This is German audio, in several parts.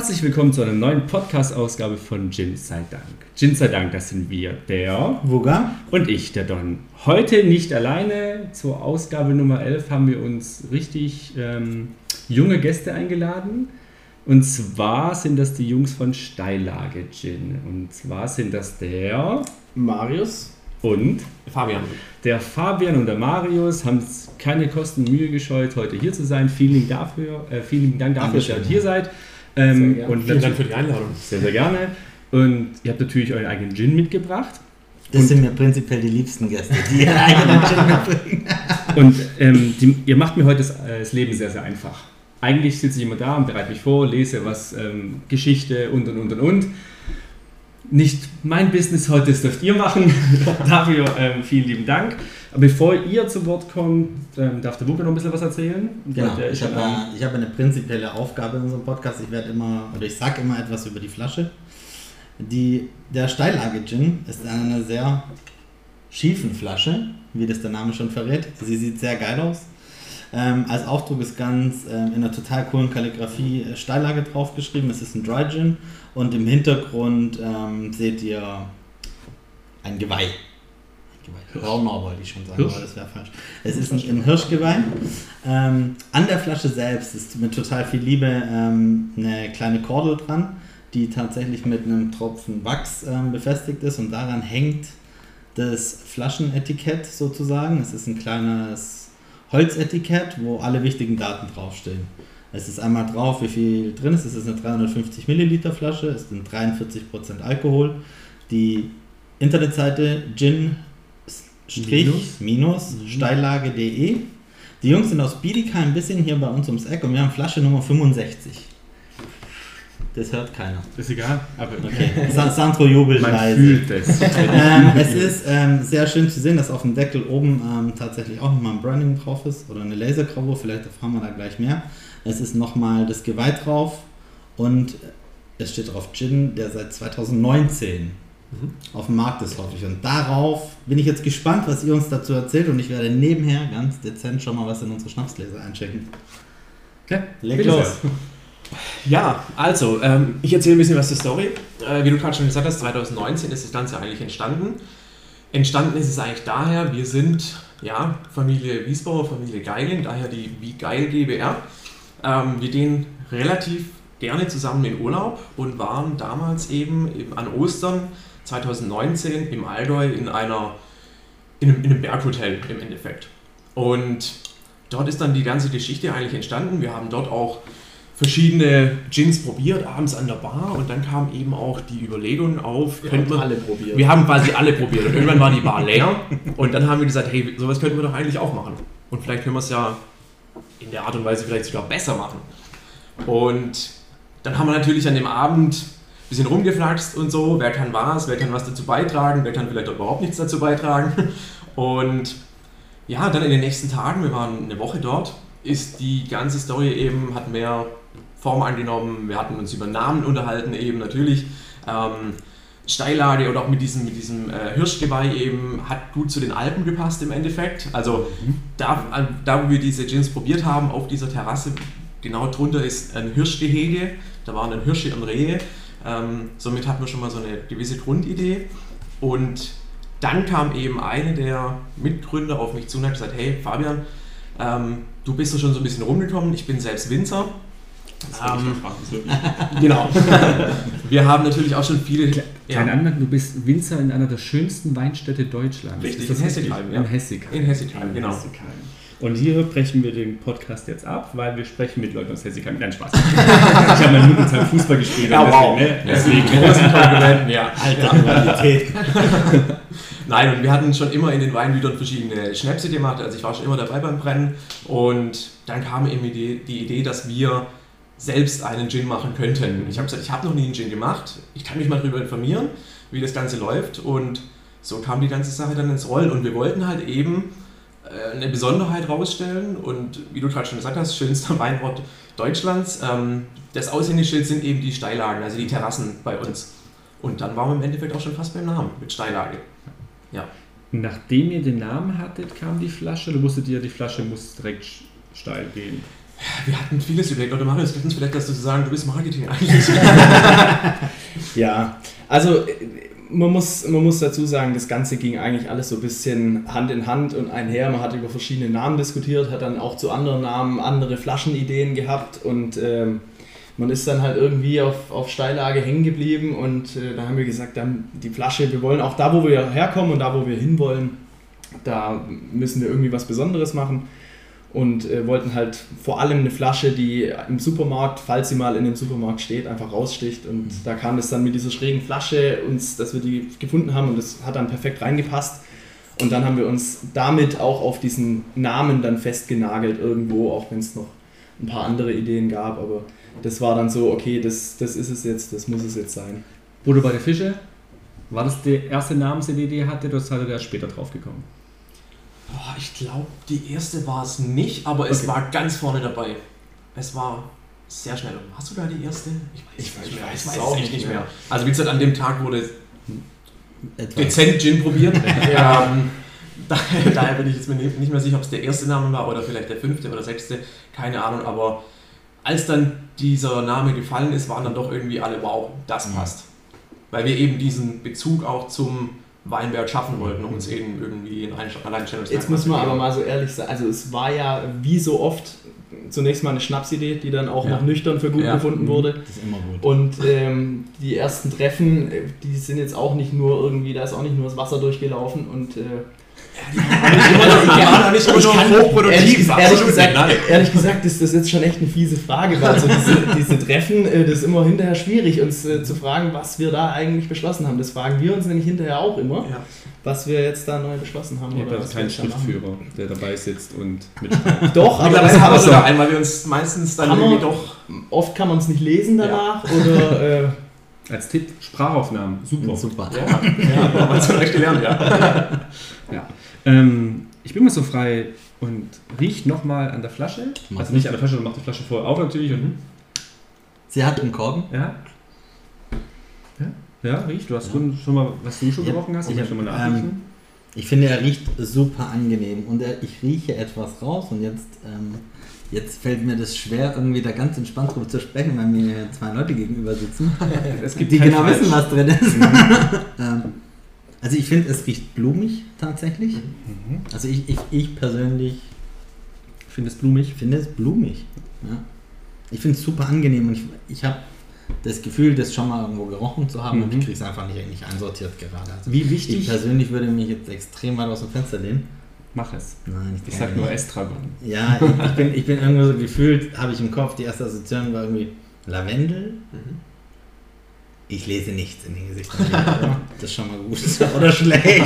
Herzlich willkommen zu einer neuen Podcast-Ausgabe von Gin sei Dank. Gin sei Dank, das sind wir, der Wuga und ich, der Don. Heute nicht alleine. Zur Ausgabe Nummer 11 haben wir uns richtig ähm, junge Gäste eingeladen. Und zwar sind das die Jungs von Steillage Gin. Und zwar sind das der Marius und Fabian. Der Fabian und der Marius haben keine Kosten Mühe gescheut, heute hier zu sein. Vielen Dank dafür, äh, vielen Dank dafür dass ihr heute hier seid. Ähm, und vielen Dank für die Einladung. Sehr, sehr gerne. Und ihr habt natürlich euren eigenen Gin mitgebracht. Das und sind mir prinzipiell die liebsten Gäste, die ihren eigenen Gin mitbringen. und ähm, die, ihr macht mir heute das, äh, das, Leben sehr, sehr einfach. Eigentlich sitze ich immer da und bereite mich vor, lese was, ähm, Geschichte und und und und und. Nicht mein Business heute, das dürft ihr machen. Dafür ähm, vielen lieben Dank. Aber bevor ihr zu Wort kommt, ähm, darf der Wuppe noch ein bisschen was erzählen. Genau, ich habe äh, hab eine prinzipielle Aufgabe in unserem Podcast. Ich werde immer, oder ich sage immer etwas über die Flasche. Die, der Steillage-Gin ist eine sehr schiefen Flasche, wie das der Name schon verrät. Sie sieht sehr geil aus. Ähm, als Aufdruck ist ganz ähm, in einer total coolen Kalligrafie äh, Steillage draufgeschrieben. Es ist ein Dry Gin und im Hintergrund ähm, seht ihr ein Geweih. Raunau wollte ich schon sagen, Hirsch? aber das wäre falsch. Es ist ein, ein Hirschgeweih. Ähm, an der Flasche selbst ist mit total viel Liebe ähm, eine kleine Kordel dran, die tatsächlich mit einem Tropfen Wachs ähm, befestigt ist und daran hängt das Flaschenetikett sozusagen. Es ist ein kleines Holzetikett, wo alle wichtigen Daten draufstehen. Es ist einmal drauf, wie viel drin ist. Es ist eine 350 Milliliter Flasche, es sind 43% Alkohol. Die Internetseite gin minus, minus mhm. steillage.de. Die Jungs sind aus Biedigheim ein bisschen hier bei uns ums Eck und wir haben Flasche Nummer 65. Das hört keiner. Ist egal. Aber okay. Sandro jubelt Man leise. Fühlt es. ähm, es ist ähm, sehr schön zu sehen, dass auf dem Deckel oben ähm, tatsächlich auch nochmal ein Branding drauf ist oder eine Lasergravur. Vielleicht erfahren wir da gleich mehr. Es ist nochmal das Geweih drauf und es steht drauf Gin, der seit 2019 mhm. auf dem Markt ist, ich. Und darauf bin ich jetzt gespannt, was ihr uns dazu erzählt und ich werde nebenher ganz dezent schon mal was in unsere Schnapsgläser einchecken. Okay, leg los. Ja, also, ähm, ich erzähle ein bisschen was zur Story. Äh, wie du gerade schon gesagt hast, 2019 ist das Ganze eigentlich entstanden. Entstanden ist es eigentlich daher, wir sind ja Familie Wiesbauer, Familie Geiling, daher die Wie Geil GbR. Ähm, wir gehen relativ gerne zusammen in Urlaub und waren damals eben, eben an Ostern 2019 im Allgäu in einer in einem, in einem Berghotel im Endeffekt. Und dort ist dann die ganze Geschichte eigentlich entstanden. Wir haben dort auch verschiedene Gins probiert, abends an der Bar und dann kam eben auch die Überlegung auf, wir haben alle probiert. Wir haben quasi alle probiert und irgendwann war die Bar leer und dann haben wir gesagt, hey, sowas könnten wir doch eigentlich auch machen. Und vielleicht können wir es ja in der Art und Weise vielleicht sogar besser machen. Und dann haben wir natürlich an dem Abend bisschen rumgeflaxt und so, wer kann was, wer kann was dazu beitragen, wer kann vielleicht auch überhaupt nichts dazu beitragen. Und ja, dann in den nächsten Tagen, wir waren eine Woche dort, ist die ganze Story eben, hat mehr Form angenommen, wir hatten uns über Namen unterhalten eben natürlich. Ähm, Steillage oder auch mit diesem, mit diesem äh, Hirschgeweih eben hat gut zu den Alpen gepasst im Endeffekt. Also mhm. da, da, wo wir diese Gins probiert haben, auf dieser Terrasse, genau drunter ist ein Hirschgehege, da waren dann Hirsche und Rehe. Ähm, somit hatten wir schon mal so eine gewisse Grundidee. Und dann kam eben eine der Mitgründer auf mich zu und hat gesagt, hey Fabian, ähm, du bist ja schon so ein bisschen rumgekommen, ich bin selbst Winzer ähm, genau. Wir haben natürlich auch schon viele. Klein ja. Anmerkung, du bist Winzer in einer der schönsten Weinstädte Deutschlands. Richtig, in Hessigheim. Ja. In Hessigheim. In Hessigheim, genau. Hessigheim. Und hier brechen wir den Podcast jetzt ab, weil wir sprechen mit Leuten aus Hessigheim. Nein, Spaß. ich habe mal Jugendzeit Fußball gespielt. Ja, wow. Ne? Deswegen. Großen Konkurrenten, ja. Alter Qualität. Nein, und wir hatten schon immer in den Weingütern verschiedene Schnäpse gemacht. Also ich war schon immer dabei beim Brennen. Und dann kam eben die, die Idee, dass wir selbst einen Gin machen könnten. Ich habe gesagt, ich habe noch nie einen Gin gemacht, ich kann mich mal darüber informieren, wie das Ganze läuft und so kam die ganze Sache dann ins Rollen und wir wollten halt eben eine Besonderheit rausstellen und wie du gerade schon gesagt hast, schönster Weinort Deutschlands. Ähm, das Aushängeschild sind eben die Steillagen, also die Terrassen bei uns. Und dann waren wir im Endeffekt auch schon fast beim Namen mit Steillage. Ja. Nachdem ihr den Namen hattet, kam die Flasche, oder wusstet ihr, die Flasche muss direkt steil gehen? Wir hatten vieles überlegt. Oder Marius, könnten vielleicht dazu sagen, du bist Marketing eigentlich. Ja, also äh, man muss, man muss dazu sagen, das Ganze ging eigentlich alles so ein bisschen Hand in Hand und einher. Man hat über verschiedene Namen diskutiert, hat dann auch zu anderen Namen andere Flaschenideen gehabt und ähm, man ist dann halt irgendwie auf, auf Steillage hängen geblieben und äh, da haben wir gesagt, dann die Flasche, wir wollen auch da, wo wir herkommen und da, wo wir hinwollen, da müssen wir irgendwie was Besonderes machen und äh, wollten halt vor allem eine Flasche, die im Supermarkt, falls sie mal in dem Supermarkt steht, einfach raussticht. Und Mhm. da kam es dann mit dieser schrägen Flasche uns, dass wir die gefunden haben und das hat dann perfekt reingepasst. Und dann haben wir uns damit auch auf diesen Namen dann festgenagelt irgendwo, auch wenn es noch ein paar andere Ideen gab. Aber das war dann so, okay, das, das ist es jetzt, das muss es jetzt sein. Bruder bei der Fische, war das die erste Namensidee, die ihr hattet, oder seid ihr erst später drauf gekommen? Boah, ich glaube, die erste war es nicht, aber es Okay. war ganz vorne dabei. Es war sehr schnell. Hast du da die erste? Ich es weiß- nicht mehr. ich Ich weiß weiß auch es nicht nicht mehr. mehr. Also wie gesagt, an dem Tag wurde Etwas. dezent Gin probiert. ähm, daher, daher bin ich jetzt mir nicht mehr sicher, ob es der erste Name war oder vielleicht der fünfte oder sechste. Keine Ahnung, aber als dann dieser Name gefallen ist, waren dann doch irgendwie alle, wow, das Mhm. passt. Weil wir eben diesen Bezug auch zum Weinberg schaffen wollten, um uns eben irgendwie in ein Alleinstellungsmerkmal Jetzt muss man zu aber mal so ehrlich sein, also es war ja wie so oft zunächst mal eine Schnapsidee, die dann auch Ja. noch nüchtern für gut Ja. befunden Mhm. wurde. Das ist immer gut. Und ähm, die ersten Treffen, äh, die sind jetzt auch nicht nur irgendwie, da ist auch nicht nur das Wasser durchgelaufen und äh, Ehrlich, gesagt, ehrlich ist das jetzt schon echt eine fiese Frage, weil so diese, diese Treffen, äh, das ist immer hinterher schwierig, uns äh, zu fragen, was wir da eigentlich beschlossen haben. Das fragen wir uns nämlich hinterher auch immer, Ja. was wir jetzt da neu beschlossen haben. Habt oder also was keinen. Schriftführer, der dabei sitzt und mitschreibt. Doch, aber das haben wir sogar einen, weil wir uns meistens dann irgendwie doch. oft kann man es nicht lesen danach oder äh, Als Tipp, Sprachaufnahmen, super. Super. Ja, ja uns vielleicht gelernt, ja. Ja. Ähm, ich bin mal so frei und riecht nochmal an der Flasche. Mach Also nicht an der Flasche, sondern macht die Flasche vorher auf natürlich. Und, Sie hat einen Korken. ja. ja. Ja, riecht. Du hast Ja. schon, mal, was du schon Ja, gerochen hast. ich Ich hab, schon mal ähm, nachriechen. Ich finde, er riecht super angenehm und er, ich rieche etwas raus und jetzt, ähm, jetzt fällt mir das schwer, irgendwie da ganz entspannt drüber zu sprechen, weil mir zwei Leute gegenüber sitzen, es gibt die genau Falsch. wissen, was drin ist. ähm, also ich finde, es riecht blumig tatsächlich. Mhm. Also ich, ich, ich persönlich Ich finde es blumig. finde es blumig. Ja. Ich finde es super angenehm und ich, ich habe das Gefühl, das schon mal irgendwo gerochen zu haben und Mhm. ich kriege es einfach nicht, nicht einsortiert gerade. Also Wie ich wichtig? persönlich würde mich jetzt extrem weit aus dem Fenster lehnen. Mach es. Nein, ich, Ich sag nur. Estragon. Ja, ich, ich, bin, ich bin irgendwo so gefühlt, habe ich im Kopf, die erste Assoziation war irgendwie Lavendel. Mhm. Ich lese nichts in den Gesichtern. Das ist schon mal gut. Oder schlecht.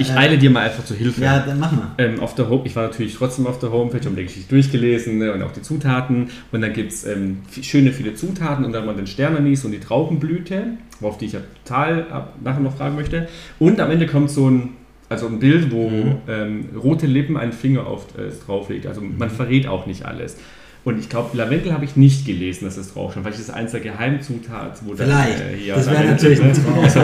Ich eile dir mal einfach zur Hilfe. Ja, dann mach mal. Ähm, auf der Home, ich war natürlich trotzdem auf der Homepage, habe die Geschichte durchgelesen ne, und auch die Zutaten. Und dann gibt es ähm, schöne viele Zutaten und dann mal den Sternanis und die Traubenblüte, auf die ich ja total ab, nachher noch fragen möchte. Und am Ende kommt so ein, also ein Bild, wo Mhm. ähm, rote Lippen einen Finger auf äh, drauflegt. Also man Mhm. verrät auch nicht alles. Und ich glaube, Lavendel habe ich nicht gelesen, dass es drauf stand. Vielleicht ist es eins der Geheimzutaten, wo Vielleicht. dann, äh, hier Das wäre natürlich ein. Traum. Das.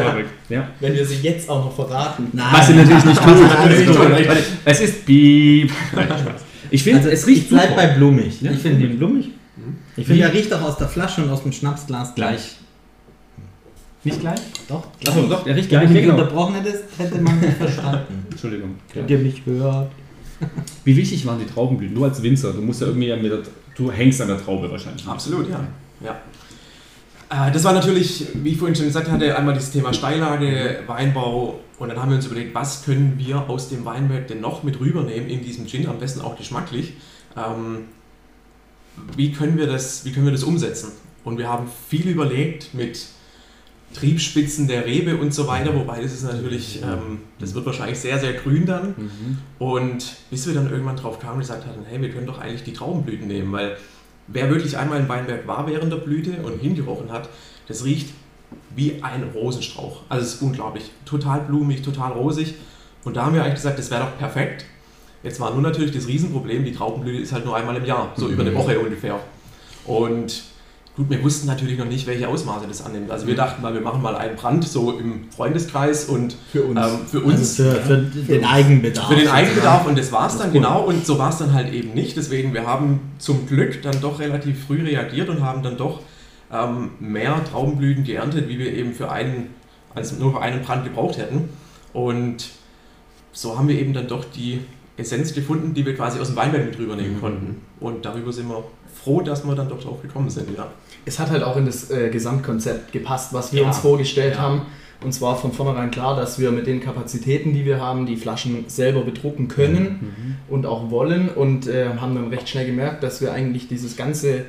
Ja. wenn wir sie jetzt auch noch verraten. Nein. Was sie natürlich nicht tun. Es ist. Nein, Spaß. Ich finde, Also es riecht ich bleib super. bei blumig. Ja? Ich finde ihn blumig. Mhm. Ich finde, er riecht auch aus der Flasche und aus dem Schnapsglas gleich. Nicht gleich? Doch, Achso, doch, der riecht Wenn gleich. du Ja, mich genau. unterbrochen hättest, hätte man mich verstanden. Entschuldigung. Könnt ihr mich hören? Wie wichtig waren die Traubenblüten? Du als Winzer, du musst ja irgendwie mit der, du hängst an der Traube wahrscheinlich. Absolut, ja. ja. Äh, Das war natürlich, wie ich vorhin schon gesagt hatte, einmal das Thema Steillage, Weinbau und dann haben wir uns überlegt, was können wir aus dem Weinberg denn noch mit rübernehmen in diesem Gin, am besten auch geschmacklich. Ähm, wie, können wir das, wie können wir das umsetzen? Und wir haben viel überlegt mit Triebspitzen der Rebe und so weiter, wobei das ist natürlich, ähm, das wird wahrscheinlich sehr, sehr grün dann. Mhm. Und bis wir dann irgendwann drauf kamen und gesagt hatten, hey, wir können doch eigentlich die Traubenblüten nehmen, weil wer wirklich einmal im Weinberg war während der Blüte und hingerochen hat, das riecht wie ein Rosenstrauch. Also es ist unglaublich. Total blumig, total rosig. Und da haben wir eigentlich gesagt, das wäre doch perfekt. Jetzt war nur natürlich das Riesenproblem, die Traubenblüte ist halt nur einmal im Jahr, so über eine Mhm. Woche ungefähr. Und Gut, wir wussten natürlich noch nicht, welche Ausmaße das annimmt. Also wir dachten mal, wir machen mal einen Brand so im Freundeskreis und Für uns. ähm, für uns. Also für, für den Eigenbedarf. Für den Eigenbedarf und das war es dann cool. genau und so war es dann halt eben nicht. Deswegen, wir haben zum Glück dann doch relativ früh reagiert und haben dann doch ähm, mehr Traubenblüten geerntet, wie wir eben für einen, als nur für einen Brand gebraucht hätten. Und so haben wir eben dann doch die Essenz gefunden, die wir quasi aus dem Weinberg mit rübernehmen Mhm. konnten. Und darüber sind wir froh, dass wir dann doch drauf gekommen sind, ja. Es hat halt auch in das äh, Gesamtkonzept gepasst, was wir Ja. uns vorgestellt Ja. haben. Und zwar von vornherein klar, dass wir mit den Kapazitäten, die wir haben, die Flaschen selber bedrucken können und auch wollen. Und äh, haben dann recht schnell gemerkt, dass wir eigentlich dieses ganze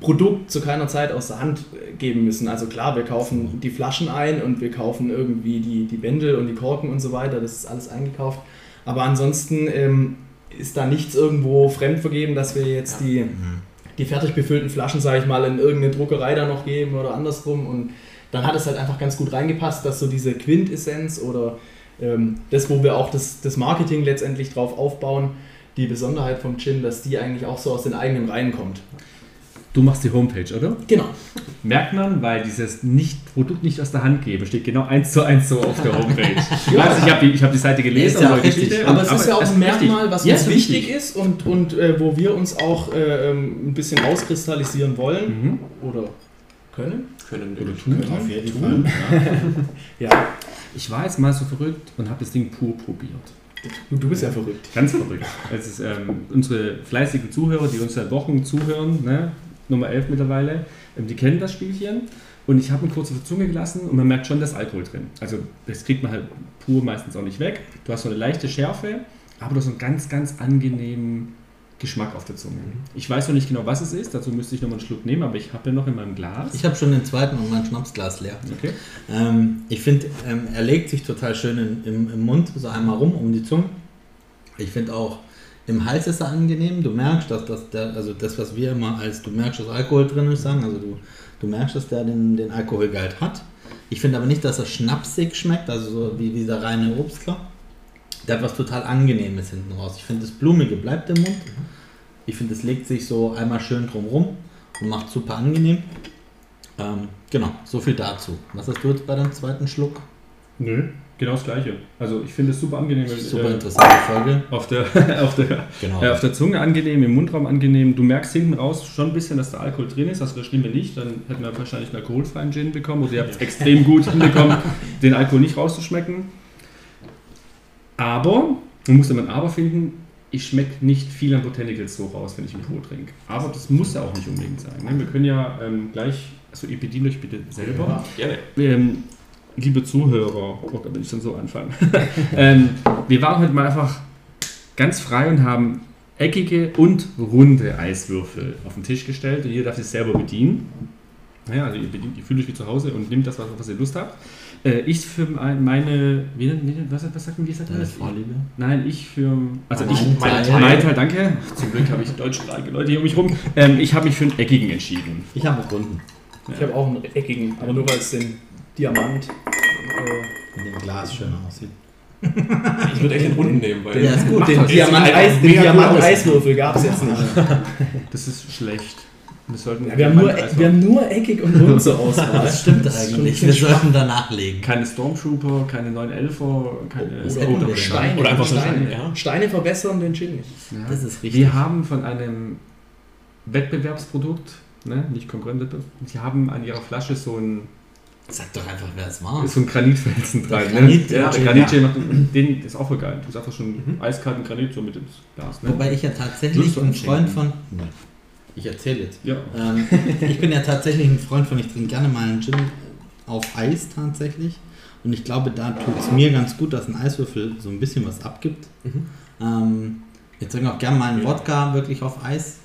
Produkt zu keiner Zeit aus der Hand äh, geben müssen. Also klar, wir kaufen die Flaschen ein und wir kaufen irgendwie die, die Bändel und die Korken und so weiter. Das ist alles eingekauft. Aber ansonsten ähm, ist da nichts irgendwo fremd vergeben, dass wir jetzt Ja. die Mhm. die fertig befüllten Flaschen, sage ich mal, in irgendeine Druckerei da noch geben oder andersrum. Und dann hat es halt einfach ganz gut reingepasst, dass so diese Quintessenz oder ähm, das, wo wir auch das, das Marketing letztendlich drauf aufbauen, die Besonderheit vom Gin, dass die eigentlich auch so aus den eigenen Reihen kommt. Du machst die Homepage, oder? Genau. Merkt man, weil dieses nicht, Produkt nicht aus der Hand geben steht genau eins zu eins so auf der Homepage. ich weiß, ich habe die, ich hab die Seite gelesen, Ist ja aber auch richtig. Aber es ist ja auch ein. Merkmal, was Ja, uns wichtig ist und, und äh, wo wir uns auch äh, ein bisschen rauskristallisieren wollen Mhm. oder können. Können. Oder tun. Auf jeden Fall. Ja, Ich war jetzt mal so verrückt und habe das Ding pur probiert. du, du bist ja verrückt. Ganz verrückt. Es ist ähm, unsere fleißigen Zuhörer, die uns seit Wochen zuhören, ne? Nummer 11 mittlerweile, ähm, die kennen das Spielchen. Und ich habe ihn kurz auf die Zunge gelassen und man merkt schon, da ist Alkohol drin. Also das kriegt man halt pur meistens auch nicht weg. Du hast so eine leichte Schärfe, aber du hast so einen ganz, ganz angenehmen Geschmack auf der Zunge. Ich weiß noch nicht genau, was es ist, dazu müsste ich noch mal einen Schluck nehmen, aber ich habe den noch in meinem Glas. Ich habe schon den zweiten und mein Schnapsglas leer. Okay. Ähm, ich finde, ähm, er legt sich total schön in, im, im Mund, so einmal rum um die Zunge. Ich finde auch, im Hals ist er angenehm. Du merkst, dass das, der, also das, was wir immer als du merkst, dass Alkohol drin ist, sagen. Also du, du merkst, dass der den, den Alkoholgehalt hat. Ich finde aber nicht, dass er schnapsig schmeckt, also so wie dieser reine Obstler. Der hat was total Angenehmes hinten raus. Ich finde, das Blumige bleibt im Mund. Ich finde, es legt sich so einmal schön drum rum und macht super angenehm. Ähm, genau, so viel dazu. Was hast du jetzt bei deinem zweiten Schluck? Nö, genau das gleiche. Also ich finde es super angenehm. Super äh, interessante Folge. auf der, auf der Genau. Ja, auf der Zunge angenehm, im Mundraum angenehm. Du merkst hinten raus schon ein bisschen, dass da Alkohol drin ist. Das verstehen wir nicht. Dann hätten wir wahrscheinlich einen alkoholfreien Gin bekommen. Oder ihr habt es extrem gut hinbekommen, den Alkohol nicht rauszuschmecken. Aber, man muss immer ein Aber finden, ich schmecke nicht viel an Botanicals so raus, wenn ich einen pur trinke. Aber das muss ja auch nicht unbedingt sein. Ne? Wir können ja ähm, gleich, also ihr bedient euch bitte selber. Gerne. Ähm, liebe Zuhörer, oh, da will ich schon so anfangen. ähm, wir waren heute mal einfach ganz frei und haben eckige und runde Eiswürfel auf den Tisch gestellt und jeder darf sich selber bedienen. Naja, also ihr, bedient, ihr fühlt euch wie zu Hause und nehmt das, was, was ihr Lust habt. Äh, ich für mein- meine, wie, was, was sagt man, wie sagt man Deine das? Vorliebe? Nein, ich für, also Mein ich, Teil. mein mein Teil, danke. Zum Glück habe ich deutschsprachige Leute hier um mich rum. Ähm, ich habe mich für einen eckigen entschieden. Ich habe Runden. Ich habe auch einen eckigen, aber nur weil es den Diamant. Äh, In dem Glas schön aussieht. Ich würde echt den runden nehmen, weil. Ja, ist gut. Den halt Diamant. Eiswürfel gab es jetzt nicht. Das ist schlecht. Wir, sollten Ja, wir, haben nur, wir haben nur eckig und rund zur Auswahl. Das stimmt Das eigentlich. Wir sollten danach legen. Keine Stormtrooper, keine 911er, keine Oder, wir oder denn. Steine. Oder einfach so Steine. Steine, ja. Steine verbessern den Gin nicht. Ja. Das ist richtig. Wir haben von einem Wettbewerbsprodukt, ne, nicht Konkurrentwettbewerb, die haben an ihrer Flasche so ein, Sag doch einfach, wer es war. so ein Granitfelsen dran. Granit- ne? ja, der ja. Granit, macht, den das ist auch voll geil. Du sagst doch schon eiskalten Granit so mit ins Glas. Ne? Wobei ich ja tatsächlich ein. Freund von. Ich erzähle jetzt. ja. Ähm, ich bin ja tatsächlich ein Freund von, ich trinke gerne mal einen Gin auf Eis tatsächlich. Und ich glaube, da tut es mir ganz gut, dass ein Eiswürfel so ein bisschen was abgibt. Mhm. Ähm, ich trinke auch gerne mal einen Wodka wirklich auf Eis.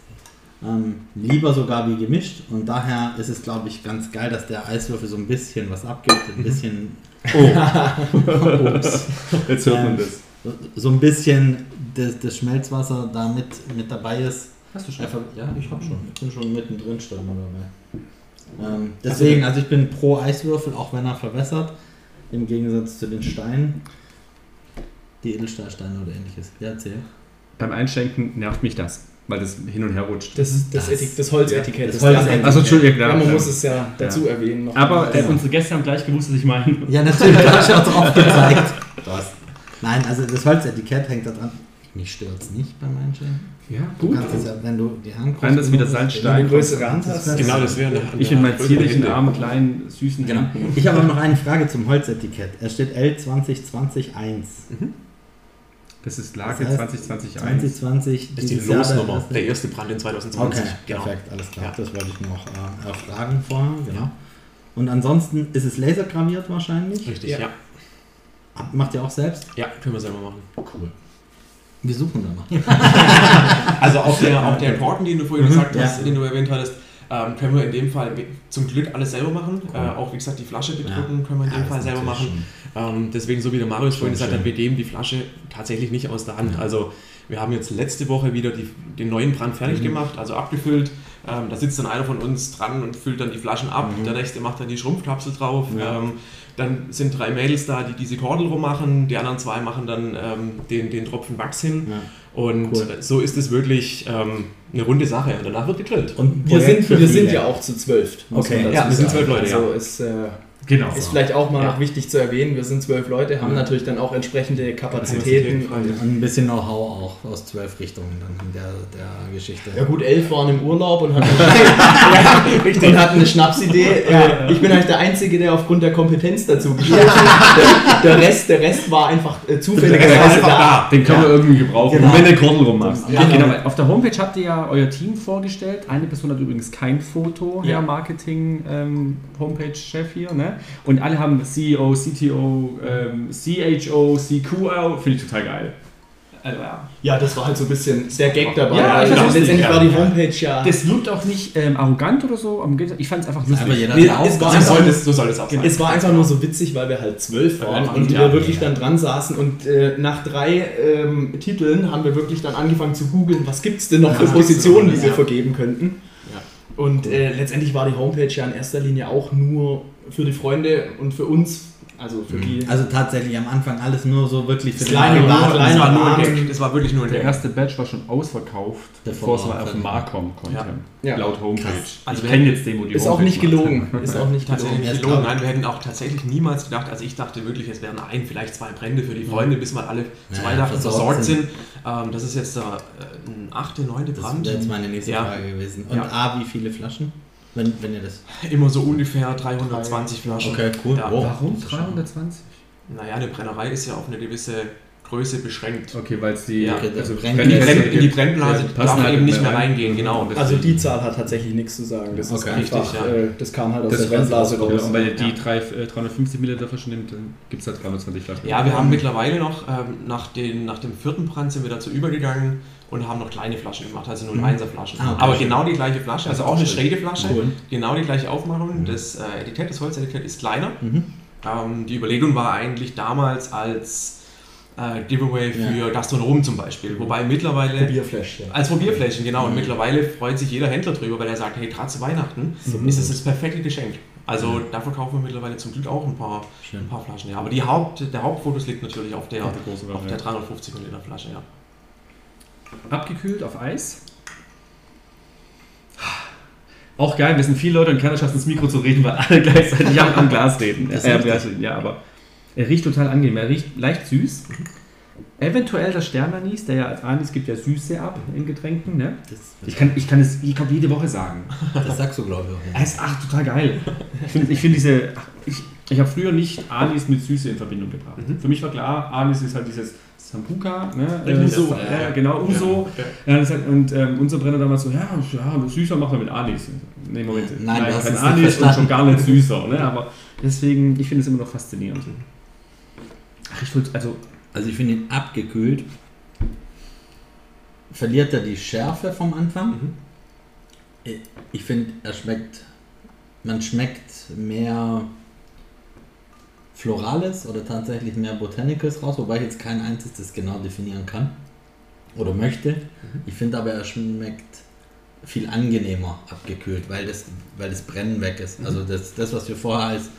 Ähm, lieber sogar wie gemischt. Und daher ist es, glaube ich, ganz geil, dass der Eiswürfel so ein bisschen was abgibt. Ein bisschen. Oh, Ups. Jetzt hört man Ähm, das. so ein bisschen das, das Schmelzwasser da mit, mit dabei ist. Hast du Einfach, ja, ich habe schon. Ich bin schon mittendrin schon mal dabei. Ähm, deswegen, also ich bin pro Eiswürfel, auch wenn er verwässert. Im Gegensatz zu den Steinen. Die Edelstahlsteine oder ähnliches. Ja, erzähl. Beim Einschenken nervt mich das. Weil das hin und her rutscht. Das ist das, Das- Etik das Holzetikett. das das Holzetikett. Lernen- Also Entschuldigung, ja, klar. man Ja. muss es ja dazu erwähnen. noch. Aber äh, Ja. unsere Gäste haben gleich gewusst, was ich meine. Ja, natürlich, du hast ja auch drauf gezeigt. Nein, also das Holzetikett hängt da dran. Mich stört es nicht bei manchen. Ja, Du gut. kannst es ja, wenn du die Hand Wenn das wieder Wenn du eine Salzstein. größere Hand hast. Genau, das wäre eine Ich in meinen zierlichen, armen, kleinen, süßen Genau. Händen. Ich habe aber noch eine Frage zum Holzetikett. Es steht L2020-1. Das ist Lage Das heißt, 2020 1. 2020 Das ist die Losnummer. erste- Der erste Brand in 2020. Okay, genau. perfekt, alles klar. Ja. Das wollte ich noch äh, erfragen vorher. Genau. Und ansonsten ist es lasergraviert wahrscheinlich. Richtig, Ja. ja. Macht ihr auch selbst? Ja, können wir selber machen. Cool. Wir suchen da noch. Also auch der, auch der Korken, den du vorhin Mhm, gesagt hast, ja. den du erwähnt hattest, ähm, können wir in dem Fall zum Glück alles selber machen. Äh, auch wie gesagt, die Flasche bedrücken können wir in Ja, dem das Fall selber machen. Ähm, deswegen, so wie der Marius vorhin gesagt hat, wir geben die Flasche tatsächlich nicht aus der Hand. Ja. Also wir haben jetzt letzte Woche wieder die, den neuen Brand fertig Mhm. gemacht, also abgefüllt. Ähm, da sitzt dann einer von uns dran und füllt dann die Flaschen ab. Mhm. Der nächste macht dann die Schrumpfkapsel drauf. Ja. Ähm, dann sind drei Mädels da, die diese Kordel rummachen. Die anderen zwei machen dann ähm, den, den Tropfen Wachs hin. Ja. Und Cool. so ist es wirklich ähm, eine runde Sache. Und danach wird gegrillt. Und Wir sind, wir sind ja auch zu zwölf. Okay. Ja, wir sind zwölf Leute, Also ist, äh, Genau. ist vielleicht auch mal Ja. noch wichtig zu erwähnen, wir sind zwölf Leute, haben Ja. natürlich dann auch entsprechende Kapazitäten. Kapazitäten, Und ein bisschen Know-how auch aus zwölf Richtungen dann in der, der Geschichte. Ja gut, elf waren im Urlaub und hatten, ja, und hatten eine Schnapsidee. Äh, Ich bin eigentlich der Einzige, der aufgrund der Kompetenz dazu gestoßen ist. Der, der, Rest, der Rest war einfach äh, zufälligerweise einfach da. Den können wir irgendwie gebrauchen, Genau. wenn der Kordel rummachst. Ja. genau. weil Auf der Homepage habt ihr ja euer Team vorgestellt. Eine Person hat übrigens kein Foto, Ja. Herr Marketing, ähm, Homepage-Chef hier. Ne? Und alle haben CEO, CTO, ähm, CHO, CQO. Finde ich total geil. Also, ja. Ja, das war halt so ein bisschen der Gag dabei. Ja, weil genau. letztendlich Ja, war die ja. Homepage ja. Das wirkt auch nicht ähm, arrogant oder so. Ich fand es einfach lustig. Aber jeder Nee, es war So einfach- soll, es, so soll es auch sein. Es war einfach nur so witzig, weil wir halt zwölf waren Ja, und ja, wir wirklich ja. dann dran saßen und äh, nach drei ähm, Titeln haben wir wirklich dann angefangen zu googeln, was gibt es denn noch für Positionen, die wir Ja. vergeben könnten. Ja. Und äh, letztendlich war die Homepage ja in erster Linie auch nur für die Freunde und für uns, also für die. Also tatsächlich am Anfang alles nur so wirklich für Kleine den das war nur ein. Das war wirklich nur ein Der erste Batch war schon ausverkauft, Bevor es mal auf den Markt kommen konnte. Ja. Laut Homepage. Krass. Also ich wir kenne hätten- jetzt den, wo die ist auch Homepage nicht macht. gelogen. Ist auch nicht Tatsächlich gelogen. nicht Ja, gelogen. Nein, wir hätten auch tatsächlich niemals gedacht, also ich dachte wirklich, es wären ein, vielleicht zwei Brände für die Freunde, bis mal alle zu Ja, Weihnachten versorgt versorgt sind. sind. Ähm, das ist jetzt der äh, achte, neunte Das Brand. wäre jetzt meine nächste Ja. Frage gewesen. Und Ja. A, wie viele Flaschen? Wenn, wenn ihr das. Immer so ungefähr 320 Flaschen. Okay, cool. Ja. Oh, Warum das ist schon- 320? Naja, eine Brennerei ist ja auf eine gewisse Größe beschränkt. Okay, weil es die. Ja, okay, also brennt In die, Brenn, in die Brennblase Ja, darf halt eben nicht mehr mehr rein. reingehen, genau. Also die Zahl hat tatsächlich nichts zu sagen. Das ist Okay. einfach, Richtig, ja. äh, das kam halt aus Das der Brennblase raus. und weil die Ja. drei, äh, 350 Milliliter Flaschen nimmt, dann gibt es halt 320 Flaschen. Ja, wir haben mittlerweile noch, ähm, nach, den, nach dem vierten Brand sind wir dazu übergegangen und haben noch kleine Flaschen gemacht, also 01er Flaschen. Ah, okay. Aber genau die gleiche Flasche, also auch eine schräge Flasche, Cool. genau die gleiche Aufmachung. Das äh, Etikett, das Holzetikett ist kleiner. Mhm. Ähm, die Überlegung war eigentlich damals als äh, Giveaway für Ja. Gastronomen zum Beispiel, wobei mittlerweile... Probierfläschchen. Als Probierfläschchen, genau. Und Mhm. mittlerweile freut sich jeder Händler drüber, weil er sagt, hey, gerade zu Weihnachten Mhm. ist es das perfekte Geschenk. Also Ja. da verkaufen wir mittlerweile zum Glück auch ein paar, Schön. ein paar Flaschen. Ja. Aber die Haupt, der Hauptfokus liegt natürlich auf der, Auf der auf der Variante. 350 Milliliter Flasche, ja. Abgekühlt auf Eis. Auch geil, wir sind viele Leute und keiner schafft ins Mikro zu reden, weil alle gleichzeitig am, am Glas reden. Äh, ja, aber er riecht total angenehm. Er riecht leicht süß. Eventuell das Sternanis, der ja als Anis gibt ja Süße ab in Getränken. Ne? Ich kann, ich kann es, ich glaube, jede Woche sagen. das sagst du, glaube ich, auch. Er ist ach, total geil. Ich finde ich find diese. Ich, ich habe früher nicht Anis mit Süße in Verbindung gebracht. Mhm. Für mich war klar, Anis ist halt dieses Sambuca, ne? Ja, äh, Uso. das- Ja, genau, Uso. Ja, das hat, und ähm, unser Brenner damals so, ja, ja süßer machen wir mit Anis. Nee, Moment. Nein, hast kein Anis und schon gar nicht süßer. Ne? Aber deswegen, ich finde es immer noch faszinierend. Ach, ich würde, also, Also ich finde ihn abgekühlt. Verliert er die Schärfe vom Anfang? Mhm. Ich finde, er schmeckt, man schmeckt mehr Florales oder tatsächlich mehr Botanicals raus, wobei ich jetzt kein einziges das genau definieren kann oder möchte. Ich finde aber, er schmeckt viel angenehmer abgekühlt, weil das, weil das Brennen weg ist. Also das, das, was wir vorher als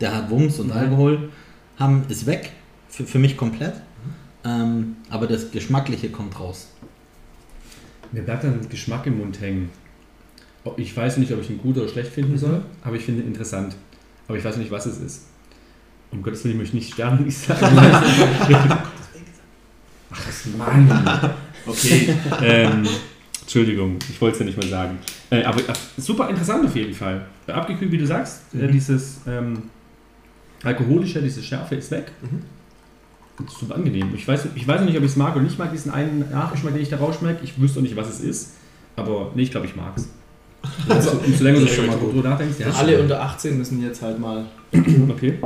der hat Wumms und Mhm. Alkohol haben, ist weg. Für, für mich komplett. Ähm, aber das Geschmackliche kommt raus. Mir bleibt dann Geschmack im Mund hängen. Ich weiß nicht, ob ich ihn gut oder schlecht finden soll, aber ich finde ihn interessant. Aber ich weiß nicht, was es ist. Um Gottes Willen möchte ich nicht sterben, ich sage. Ach, Mann. Okay. ähm, Entschuldigung, ich wollte es ja nicht mal sagen. Äh, aber äh, super interessant auf jeden Fall. Äh, Abgekühlt, wie du sagst, äh, Mhm. dieses ähm, alkoholische, diese Schärfe ist weg. Mhm. Das ist super angenehm. Ich weiß, ich weiß noch nicht, ob ich es mag oder nicht mag, diesen einen Nachgeschmack, den ich da rausschmecke. Ich wüsste auch nicht, was es ist. Aber nee, ich glaube, ich mag es. Also, umso länger du schon mal gut. drüber nachdenkst, ja. Alle unter 18 müssen jetzt halt mal. Okay.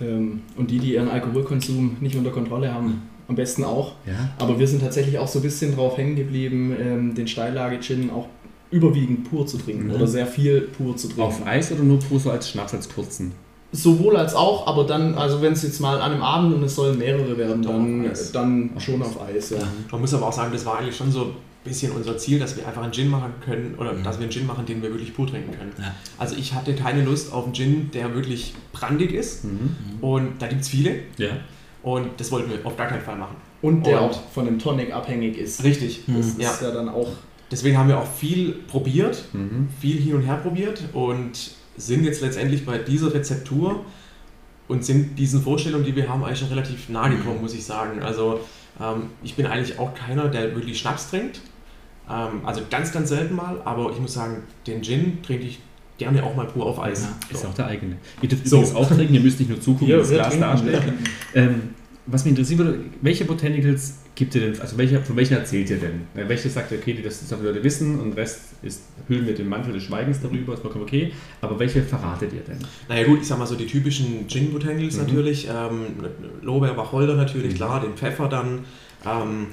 Ähm, und die, die ihren Alkoholkonsum nicht unter Kontrolle haben, am besten auch. Ja. Aber wir sind tatsächlich auch so ein bisschen drauf hängen geblieben, ähm, den Steillage-Gin auch überwiegend pur zu trinken Mhm. oder sehr viel pur zu trinken. Auf Eis oder nur pur so als Schnaps, als kurzen? Sowohl als auch, aber dann, also wenn es jetzt mal an einem Abend und es sollen mehrere werden, dann, dann schon auf Eis. Ja. Man muss aber auch sagen, das war eigentlich schon so bisschen unser Ziel, dass wir einfach einen Gin machen können oder Mhm. dass wir einen Gin machen, den wir wirklich pur trinken können. Ja. Also ich hatte keine Lust auf einen Gin, der wirklich brandig ist Mhm. und da gibt es viele Ja. und das wollten wir auf gar keinen Fall machen. Und der Und- auch von dem Tonic abhängig ist. Richtig. Mhm. Das Ja. ist ja dann auch. Deswegen haben wir auch viel probiert, Mhm. viel hin und her probiert und sind jetzt letztendlich bei dieser Rezeptur und sind diesen Vorstellungen, die wir haben, eigentlich schon relativ nahe gekommen, muss ich sagen. Also ähm, ich bin eigentlich auch keiner, der wirklich Schnaps trinkt. Ähm, also ganz, ganz selten mal, aber ich muss sagen, den Gin trinke ich gerne auch mal pur auf Eis. Ja. Ist So. auch der eigene. Ihr dürft So. übrigens auch trinken, ihr müsst nicht nur zugucken, Ja, das Glas darstellen. Ähm, was mich interessieren würde, welche Botanicals gibt ihr denn, also welche, von welchen erzählt ihr denn? Welche sagt ihr, okay, die das sollen die Leute wissen und Rest ist, hüllen wir den Mantel des Schweigens darüber, ist vollkommen okay. Aber welche verratet ihr denn? Naja gut, ich sag mal so die typischen Gin Botanicals Mhm. natürlich, ähm, Lorbeer, Wacholder natürlich, Mhm. klar, den Pfeffer dann. Ähm,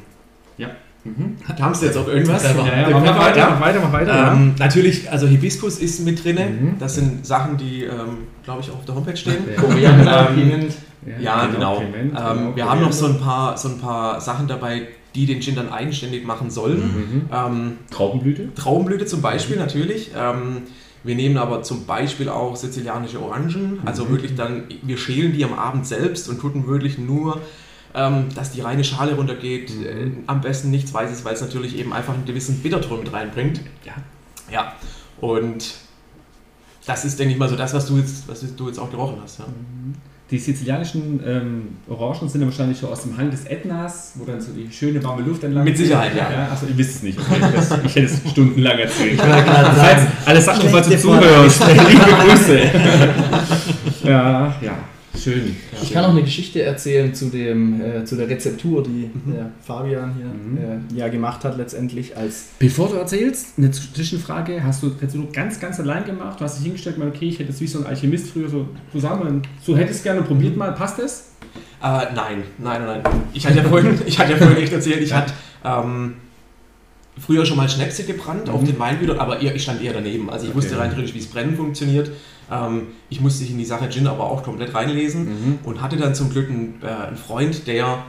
Mhm. kamst du jetzt auf irgendwas? Ja, ja, mach, Pfeffer, weiter, ja. mach weiter, mach weiter. Ähm, natürlich, also Hibiskus ist mit drin. Mhm. Das sind Sachen, die, ähm, glaube ich, auch auf der Homepage stehen. ja. Koriander, Ähm, Piment. Ja, genau. Piment, ähm, genau, wir haben noch so Koriander. ein, paar, so ein paar Sachen dabei, die den Gin dann eigenständig machen sollen. Mhm. Ähm, Traubenblüte? Traubenblüte zum Beispiel natürlich. Ähm, wir nehmen aber zum Beispiel auch sizilianische Orangen. Also Mhm. wirklich dann, wir schälen die am Abend selbst und tun wirklich nur, ähm, dass die reine Schale runtergeht. Mhm. Äh, am besten nichts Weißes, weil es natürlich eben einfach einen gewissen Bitterton mit reinbringt. Ja. Ja. Und das ist, denke ich mal, so das, was du jetzt, was du jetzt auch gerochen hast. Ja. Die sizilianischen ähm, Orangen sind ja wahrscheinlich schon aus dem Hang des Ätnas, wo dann so die schöne warme Luft entlang Mit Sicherheit, ja. ja also ihr wisst es nicht. Das, ich hätte es stundenlang erzählt. Das heißt, alles nochmal zum schlechte Zuhören. Liebe Grüße. ja, ja, schön. Ich kann auch eine Geschichte erzählen zu, dem, äh, zu der Rezeptur, die Mhm. der Fabian hier Mhm. äh, ja gemacht hat letztendlich als Bevor du erzählst, eine Zwischenfrage. Hast du, du ganz, ganz allein gemacht? Du hast dich hingestellt, mal, okay, ich hätte es wie so ein Alchemist früher so zusammen. So hättest gerne probiert mal. Passt das? Äh, nein, nein, nein, nein. Ich hatte ja vorhin, ich hatte ja vorhin echt erzählt, ich hatte ähm, früher schon mal Schnäpse gebrannt auf Mhm. den Weingütern, aber eher, ich stand eher daneben. Also ich Okay. wusste rein theoretisch, wie es Brennen funktioniert. Ähm, ich musste sich in die Sache Gin aber auch komplett reinlesen Mhm. und hatte dann zum Glück einen, äh, einen Freund, der,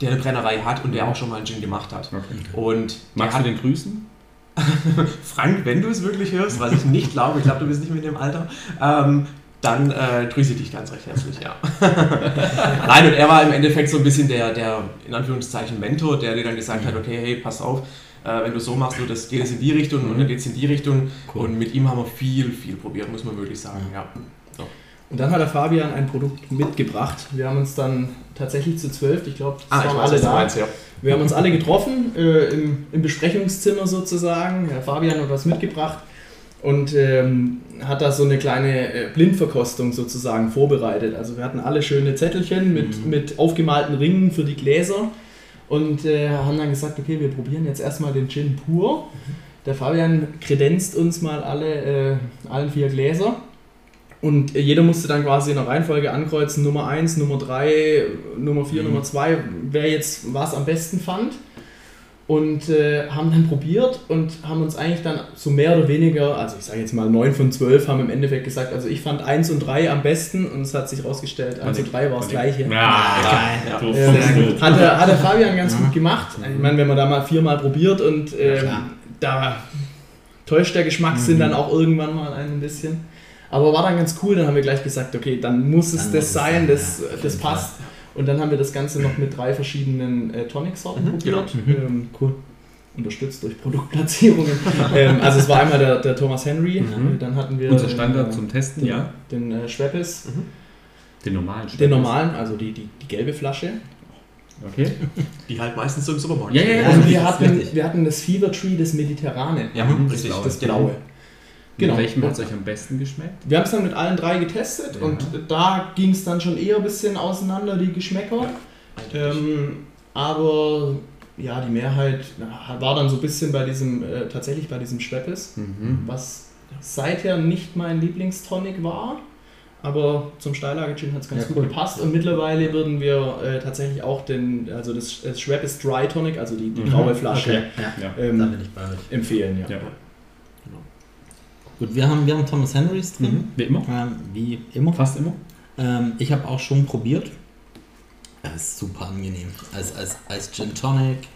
der eine Brennerei hat und der Mhm. auch schon mal einen Gin gemacht hat. Okay. Und Magst hat, du den grüßen? Frank, wenn du es wirklich hörst, was ich nicht glaube, ich glaube, du bist nicht mit dem Alter, ähm, dann äh, grüße ich dich ganz recht herzlich, ja. Nein, und er war im Endeffekt so ein bisschen der, der in Anführungszeichen Mentor, der dir dann gesagt hat, okay, hey, pass auf, äh, wenn du so machst, du, das geht es in die Richtung und dann geht es in die Richtung. Cool. Und mit ihm haben wir viel, viel probiert, muss man wirklich sagen, ja. Und dann hat der Fabian ein Produkt mitgebracht. Wir haben uns dann tatsächlich zu zwölf, ich glaube, Ah, waren alle da. ja. Wir haben uns alle getroffen äh, im, im Besprechungszimmer sozusagen. Herr Fabian hat was mitgebracht und ähm, hat da so eine kleine äh, Blindverkostung sozusagen vorbereitet. Also wir hatten alle schöne Zettelchen mit, Mhm. mit aufgemalten Ringen für die Gläser und äh, haben dann gesagt, okay, wir probieren jetzt erstmal den Gin pur. Der Fabian kredenzt uns mal alle, äh, allen vier Gläser. Und jeder musste dann quasi in der Reihenfolge ankreuzen, Nummer 1, Nummer 3, Nummer 4, Mhm. Nummer 2, wer jetzt was am besten fand. Und äh, haben dann probiert und haben uns eigentlich dann so mehr oder weniger, also ich sage jetzt mal 9 von 12, haben im Endeffekt gesagt, also ich fand 1 und 3 am besten und es hat sich rausgestellt, 1 und 3 war das gleiche. Ja, Ja. Fuchs, du. hat, der, hat der Fabian ganz Ja. gut gemacht. Ich meine, wenn man da mal viermal probiert und Ja, klar. da täuscht der Geschmackssinn Mhm. dann auch irgendwann mal ein bisschen. Aber war dann ganz cool, dann haben wir gleich gesagt, okay, dann muss es Dann das muss sein, sein, das, ja, das passt. Und dann haben wir das Ganze noch mit drei verschiedenen äh, Tonic-Sorten Mhm, probiert. genau. Ähm, cool. unterstützt durch Produktplatzierungen. ähm, also es war einmal der, der Thomas Henry, Mhm. äh, dann hatten wir Unser Standard äh, zum Testen, den, ja. den äh, Schweppes, Den normalen den normalen, also die, die, die gelbe Flasche. Okay. Die halt meistens so im Supermarkt. Ja, ja, Ja. Und das wir hatten, wir hatten das Fever Tree des Mediterrane. Ja, Mhm, richtig. das Das Blaue. Genau. Mit welchem hat es euch am besten geschmeckt? Wir haben es dann mit allen drei getestet Ja. und da ging es dann schon eher ein bisschen auseinander, die Geschmäcker. Ähm, aber ja, die Mehrheit war dann so ein bisschen bei diesem, äh, tatsächlich bei diesem Schweppes, Mhm. was seither nicht mein Lieblingstonic war. Aber zum Steillage Gin hat es ganz Ja, gut cool. gepasst und mittlerweile würden wir äh, tatsächlich auch den, also das, das Schweppes Dry Tonic, also die, die Mhm. graue Flasche, Okay, ja, Ja. ähm, da bin ich bei euch. empfehlen. Ja. Gut, wir haben, wir haben Thomas Henrys drin, Mhm. Wie immer? ähm, wie immer. Fast immer? Ähm, ich habe auch schon probiert. Er ist super angenehm. Als, als, als Gin Tonic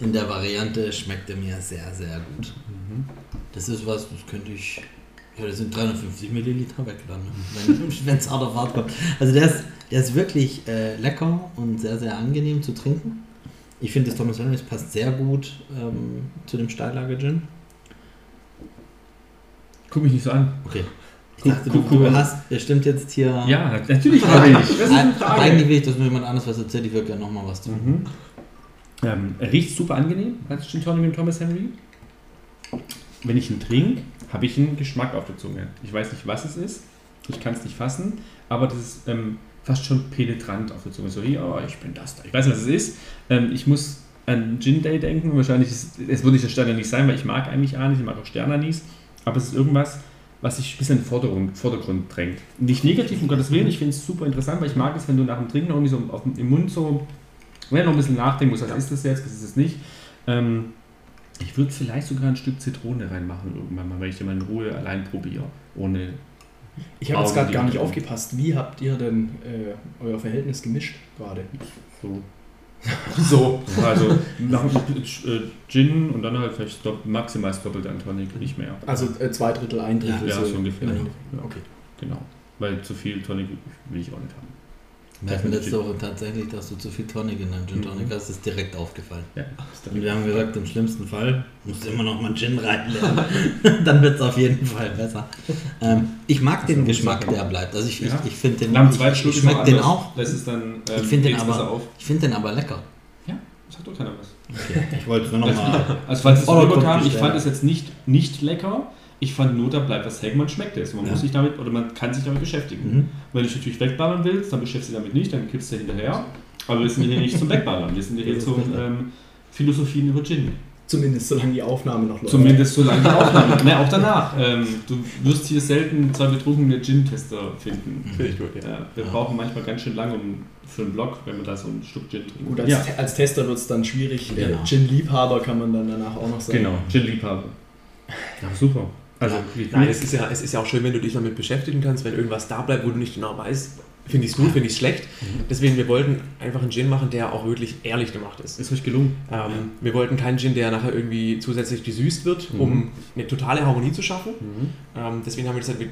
in der Variante schmeckt er mir sehr, sehr gut. Mhm. Das ist was, das könnte ich. Ja, das sind 350 Milliliter weg dann, ne? wenn es hart auf hart kommt. Also der ist, der ist wirklich äh, lecker und sehr, sehr angenehm zu trinken. Ich finde, das Thomas Henrys passt sehr gut ähm, zu dem Steillager Gin. Guck mich nicht so an. Okay. Ich Guck- dachte, guck- du, du hast bestimmt jetzt hier. Ja, natürlich habe ich. Das ist eine Frage. Eigentlich will ich, dass mir jemand anderes was erzählt. Ich würde gerne nochmal was tun. Mhm. Ähm, riecht super angenehm als Gin Tonic mit Thomas Henry. Wenn ich ihn trinke, habe ich einen Geschmack auf der Zunge. Ich weiß nicht, was es ist. Ich kann es nicht fassen, aber das ist ähm, fast schon penetrant auf der Zunge. So wie, oh, ich bin das da. Ich weiß nicht, was es ist. Ähm, ich muss an Gin Day denken. Wahrscheinlich, ist, es würde nicht der Stern nicht sein, weil ich mag eigentlich Anis, ich mag auch Sternanis. Aber es ist irgendwas, was sich ein bisschen in den Vordergrund, drängt. Nicht negativ, um Gottes Willen. Ich finde es super interessant, weil ich mag es, wenn du nach dem Trinken irgendwie so auf, im Mund so wenn noch ein bisschen nachdenken muss, was ist das jetzt, was ist das nicht. Ähm, ich würde vielleicht sogar ein Stück Zitrone reinmachen irgendwann mal, wenn ich den mal in Ruhe allein probiere. Ohne. Ich habe jetzt gerade gar nicht aufgepasst. Wie habt ihr denn äh, euer Verhältnis gemischt gerade? So. So. Also äh, Gin und dann halt vielleicht maximal das Doppelte an Tonic, nicht mehr. Also äh, zwei Drittel, ein Drittel. ja, so ungefähr. Ja. Ja. Okay. Genau. Weil zu viel Tonic will ich auch nicht haben. Wir hatten letzte Woche tatsächlich, dass du zu viel Tonic in deinem Gin Tonic Mhm. hast, ist direkt aufgefallen. Ja, ist Und wir haben gesagt, im schlimmsten Fall musst du immer noch mal Gin reinlernen. Dann wird es auf jeden Fall besser. Ähm, ich mag den Geschmack, der bleibt. Also ich, Ja. ich, ich finde den, Nach ich, ich schmeckt noch den auch. Das ist dann. Ähm, Ich finde den aber-. Ich finde den aber lecker. Ja, sagt doch keiner was. Okay. Ich wollte nur noch mal. Also falls es rüberkam, ich fand es jetzt nicht, nicht lecker. Ich fand nur, da bleibt was hängen, man schmeckt es. Man Ja. muss sich damit, oder man kann sich damit beschäftigen. Mhm. Wenn du dich natürlich wegballern willst, dann beschäftigst du dich damit nicht, dann kippst du hinterher. Aber wir sind hier nicht zum Wegballern, wir sind hier zum ähm, Philosophien über Gin. Zumindest solange die Aufnahme noch läuft. Zumindest so lange die Aufnahme. ne, auch danach. Ähm, du wirst hier selten zwei betrunkene Gin-Tester finden. Finde ich gut, ja. Ja, wir Ja. brauchen manchmal ganz schön lange um, für einen Blog, wenn wir da so ein Stück Gin trinken. Gut, als, ja, als Tester wird es dann schwierig. Genau. Gin-Liebhaber kann man dann danach auch noch sagen. genau, Gin-Liebhaber. Ja, super. Also, Nein, es ist, ja, es ist ja auch schön, wenn du dich damit beschäftigen kannst, wenn irgendwas da bleibt, wo du nicht genau weißt, finde ich es gut, finde ich es schlecht. Deswegen, wir wollten einfach einen Gin machen, der auch wirklich ehrlich gemacht ist. ist euch gelungen. Ähm, wir wollten keinen Gin, der nachher irgendwie zusätzlich gesüßt wird, Mhm. um eine totale Harmonie zu schaffen. Ähm, deswegen haben wir gesagt, wir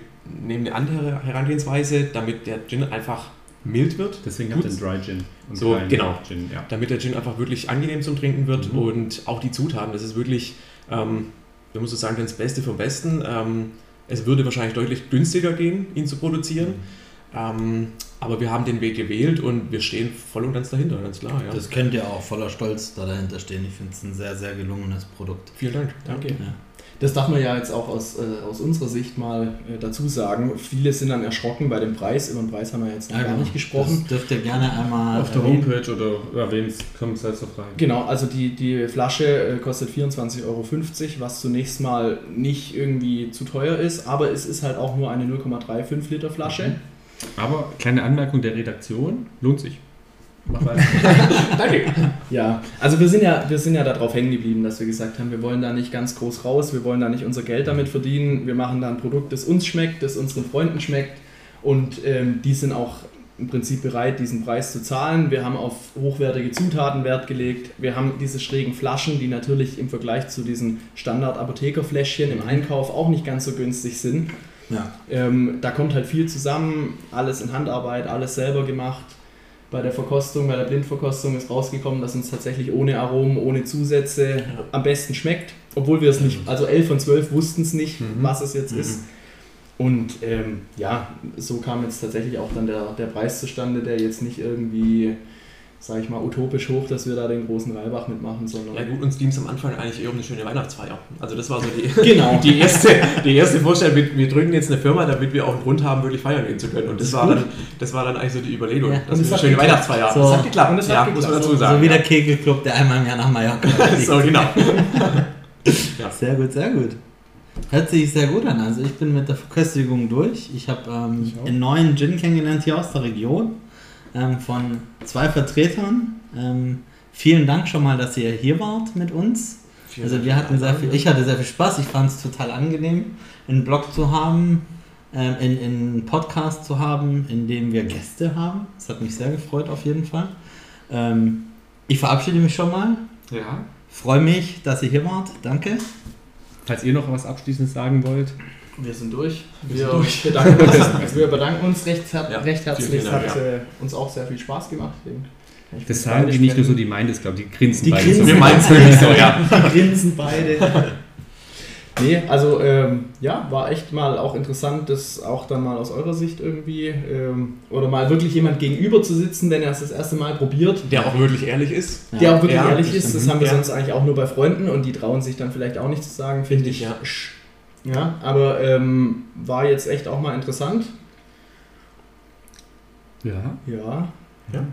nehmen eine andere Herangehensweise, damit der Gin einfach mild wird, Deswegen habt ihr Gut. einen Dry Gin. Und So, genau. Gin, ja. damit der Gin einfach wirklich angenehm zum Trinken wird Mhm. und auch die Zutaten, das ist wirklich, ähm, man muss so sagen, das Beste vom Besten. Ähm, es würde wahrscheinlich deutlich günstiger gehen, ihn zu produzieren, ähm, aber wir haben den Weg gewählt und wir stehen voll und ganz dahinter, ganz klar. Ja. Das könnt ihr auch voller Stolz da dahinter stehen. Ich finde es ein sehr, sehr gelungenes Produkt. Vielen Dank. Danke. Ja. Das darf man ja jetzt auch aus, äh, aus unserer Sicht mal äh, dazu sagen. Viele sind dann erschrocken bei dem Preis. Über den Preis haben wir jetzt noch gar nicht gesprochen. Das dürft ihr gerne einmal Auf der erwähnen. Homepage oder erwähnt, kommt es halt so frei. Genau, also die, die Flasche äh, kostet 24,50 Euro, was zunächst mal nicht irgendwie zu teuer ist, aber es ist halt auch nur eine 0,35 Liter Flasche. Aber kleine Anmerkung der Redaktion, lohnt sich. Mach weiter. Danke. Ja, also wir sind ja, wir sind ja darauf hängen geblieben, dass wir gesagt haben, wir wollen da nicht ganz groß raus, wir wollen da nicht unser Geld damit verdienen, wir machen da ein Produkt, das uns schmeckt, das unseren Freunden schmeckt und ähm, die sind auch im Prinzip bereit, diesen Preis zu zahlen. Wir haben auf hochwertige Zutaten Wert gelegt. Wir haben diese schrägen Flaschen, die natürlich im Vergleich zu diesen Standard-Apothekerfläschchen im Einkauf auch nicht ganz so günstig sind. Ja. Ähm, da kommt halt viel zusammen, alles in Handarbeit, alles selber gemacht. Bei der Verkostung, bei der Blindverkostung ist rausgekommen, dass uns tatsächlich ohne Aromen, ohne Zusätze am besten schmeckt. Obwohl wir es nicht, also 11 von 12 wussten es nicht, Mhm. was es jetzt Mhm. ist. Und ähm, ja, so kam jetzt tatsächlich auch dann der, der Preis zustande, der jetzt nicht irgendwie, sag ich mal, utopisch hoch, dass wir da den großen Reibach mitmachen, sondern. Ja gut, uns ging es am Anfang eigentlich eher um eine schöne Weihnachtsfeier. Also das war so die, Genau. die, erste, die erste Vorstellung, wir, wir drücken jetzt eine Firma, damit wir auch einen Grund haben, wirklich feiern gehen zu können. Und das, war, dann, das war dann eigentlich so die Überlegung, Ja. es wir eine schöne geklappt. Weihnachtsfeier haben. So. Das hat geklappt, Und hat ja, geklappt. muss man dazu sagen. so wie der. Kegelclub, der einmal im Jahr nach Mallorca. So, genau. Ja. Sehr gut, sehr gut. Hört sich sehr gut an. Also ich bin mit der Verköstigung durch. Ich habe ähm, einen neuen Gin kennengelernt hier aus der Region ähm, von zwei Vertretern. Ähm, vielen Dank schon mal, dass ihr hier wart mit uns. Vielen Also wir hatten sehr viel, ich hatte sehr viel Spaß. Ich fand es total angenehm, einen Blog zu haben, ähm, in, in einen Podcast zu haben, in dem wir Gäste haben. Das hat mich sehr gefreut auf jeden Fall. Ähm, ich verabschiede mich schon mal. Ja. Freue mich, dass ihr hier wart. Danke. Falls ihr noch was Abschließendes sagen wollt. Wir sind durch. Wir Wir, sind durch. Bedanken, uns, wir bedanken uns recht, her Ja, recht herzlich. Es hat äh, uns auch sehr viel Spaß gemacht. Ich Das sagen die nicht nur so, die meinen das, glaube ich. Die grinsen Die beide grinsen. so. Wir meinen es wirklich so, ja. Die grinsen beide. Nee, also ähm, ja, war echt mal auch interessant, das auch dann mal aus eurer Sicht irgendwie ähm, oder mal wirklich jemand gegenüber zu sitzen, wenn er es das erste Mal probiert, Der auch wirklich ehrlich ist. der auch wirklich Ja, ehrlich ist. Das haben wir Ja. sonst eigentlich auch nur bei Freunden und die trauen sich dann vielleicht auch nicht zu sagen, finde ich. Ja. Ja, aber ähm, war jetzt echt auch mal interessant. Ja. Ja. Ja.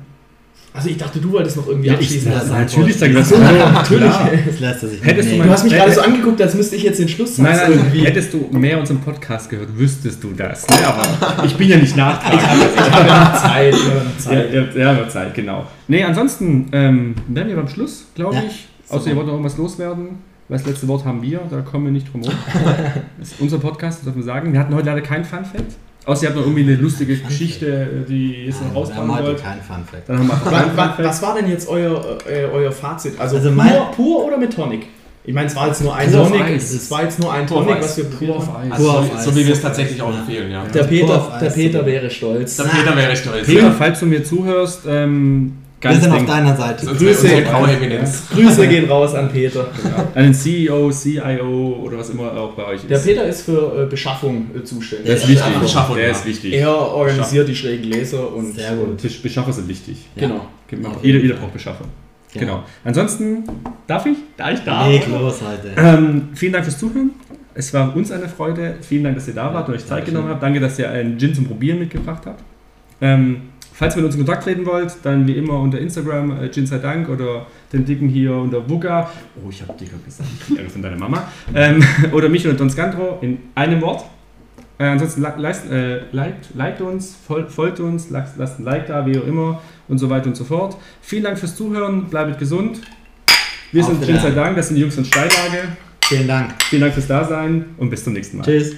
Also ich dachte, du wolltest noch irgendwie Ja, ich, abschließen. lassen. natürlich sagen das natürlich. Das lässt sich Hättest du Du hast mich gerade so angeguckt, als müsste ich jetzt den Schluss Nein, sagen. nein, hättest du mehr unseren Podcast gehört, wüsstest du das. Ne? Aber ich bin ja nicht nachtragend. Ich habe ja noch Zeit. Ich habe ja noch Ja, Zeit. ja, ja, Zeit, genau. Nee, ansonsten ähm, wären wir beim Schluss, glaube Ja. ich. Außer ihr wollt noch irgendwas loswerden. Das letzte Wort haben wir, da kommen wir nicht drum herum. Das ist unser Podcast, das dürfen wir sagen. Wir hatten heute leider kein Fun-Fact. Außer ihr habt noch irgendwie eine lustige Fun Geschichte, die ihr jetzt noch wir rausfahren haben heute wollt. keinen Fun Fact. Dann haben wir einfach Wa- kein wa- Fun-Fact. Was war denn jetzt euer, äh, euer Fazit? Also, Also pur, mein- pur oder mit Tonic? Ich meine, es war jetzt nur ein Pur Tonic. Es war jetzt nur ein Pur Tonic, was wir Pur probiert auf. Eis. Also, Pur auf so, Eis. so wie wir es tatsächlich auch empfehlen, ja. Der Pur Peter, der. Peter wäre stolz. Der Peter wäre stolz. Peter, falls du mir zuhörst, ähm, Wir ganz sind auf deiner Seite. Grüße. Grüße gehen raus an Peter. an den CEO, CIO oder was immer auch bei euch ist. Der Peter ist für äh, Beschaffung äh, zuständig. der ist wichtig. Beschaffung, der ja. ist wichtig. Er organisiert die schrägen Gläser und Sehr gut. Tisch- Beschaffer sind wichtig. Ja. genau. Genau. Jeder, jeder braucht Beschaffer. Ja. Genau. Ansonsten, darf ich? Da ich da. Leg los heute. Ähm, vielen Dank fürs Zuhören. Es war uns eine Freude. Vielen Dank, dass ihr da wart und euch Zeit genommen habt. Danke, dass ihr einen Gin zum Probieren mitgebracht habt. Ähm, falls ihr mit uns in Kontakt treten wollt, dann wie immer unter Instagram äh, Gin sei Dank oder den Dicken hier unter Wugga. Oh, ich habe Dicker gesagt. Ja, von deiner Mama. Ähm, oder mich und Don Scantro in einem Wort. Äh, ansonsten leist, äh, liked, liked uns, fol folgt uns, lasst, lasst ein Like da, wie auch immer und so weiter und so fort. Vielen Dank fürs Zuhören, bleibt gesund. Wir Auf sind Gin sei. Dank, das sind die Jungs von Steillage. Vielen Dank. Vielen Dank fürs Dasein und bis zum nächsten Mal. Tschüss.